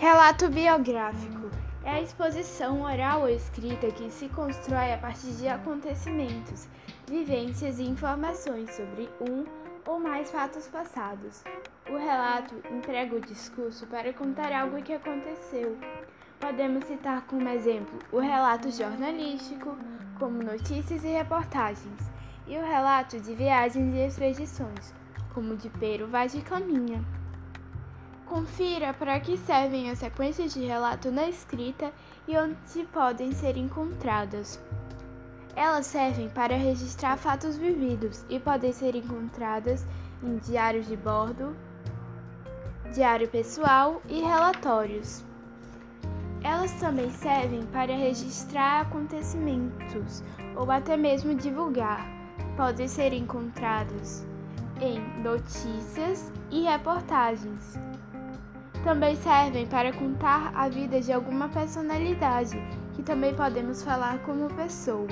Relato biográfico é a exposição oral ou escrita que se constrói a partir de acontecimentos, vivências e informações sobre um ou mais fatos passados. O relato emprega o discurso para contar algo que aconteceu. Podemos citar como exemplo o relato jornalístico, como notícias e reportagens, e o relato de viagens e expedições, como de Pero Vaz de Caminha. Confira para que servem as sequências de relato na escrita e onde podem ser encontradas. Elas servem para registrar fatos vividos e podem ser encontradas em diários de bordo, diário pessoal e relatórios. Elas também servem para registrar acontecimentos ou até mesmo divulgar. Podem ser encontradas em notícias e reportagens também servem para contar a vida de alguma personalidade, que também podemos falar como pessoa.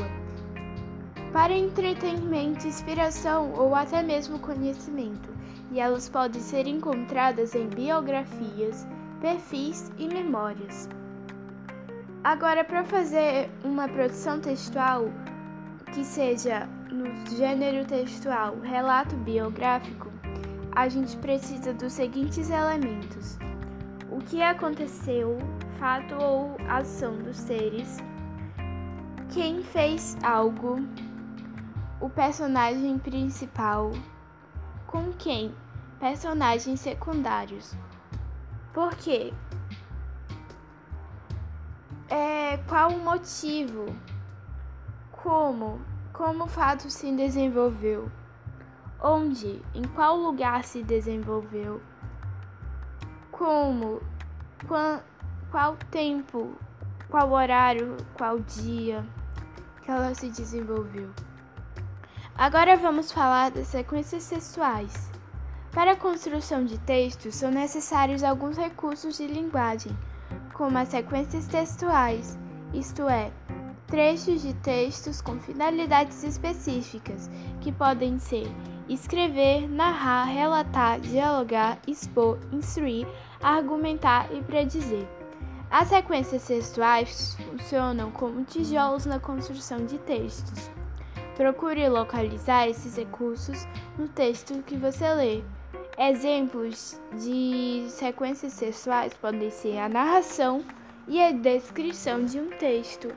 Para entretenimento, inspiração ou até mesmo conhecimento, e elas podem ser encontradas em biografias, perfis e memórias. Agora, para fazer uma produção textual que seja no gênero textual relato biográfico, a gente precisa dos seguintes elementos: o que aconteceu, fato ou ação dos seres, quem fez algo, o personagem principal, com quem, personagens secundários. Por quê? É, qual o motivo? Como? Como o fato se desenvolveu? Onde? Em qual lugar se desenvolveu? Como, qual, qual tempo, qual horário, qual dia que ela se desenvolveu. Agora vamos falar das sequências textuais. Para a construção de textos são necessários alguns recursos de linguagem, como as sequências textuais, isto é, trechos de textos com finalidades específicas, que podem ser escrever, narrar, relatar, dialogar, expor, instruir, argumentar e predizer. As sequências textuais funcionam como tijolos na construção de textos. Procure localizar esses recursos no texto que você lê. Exemplos de sequências textuais podem ser a narração e a descrição de um texto.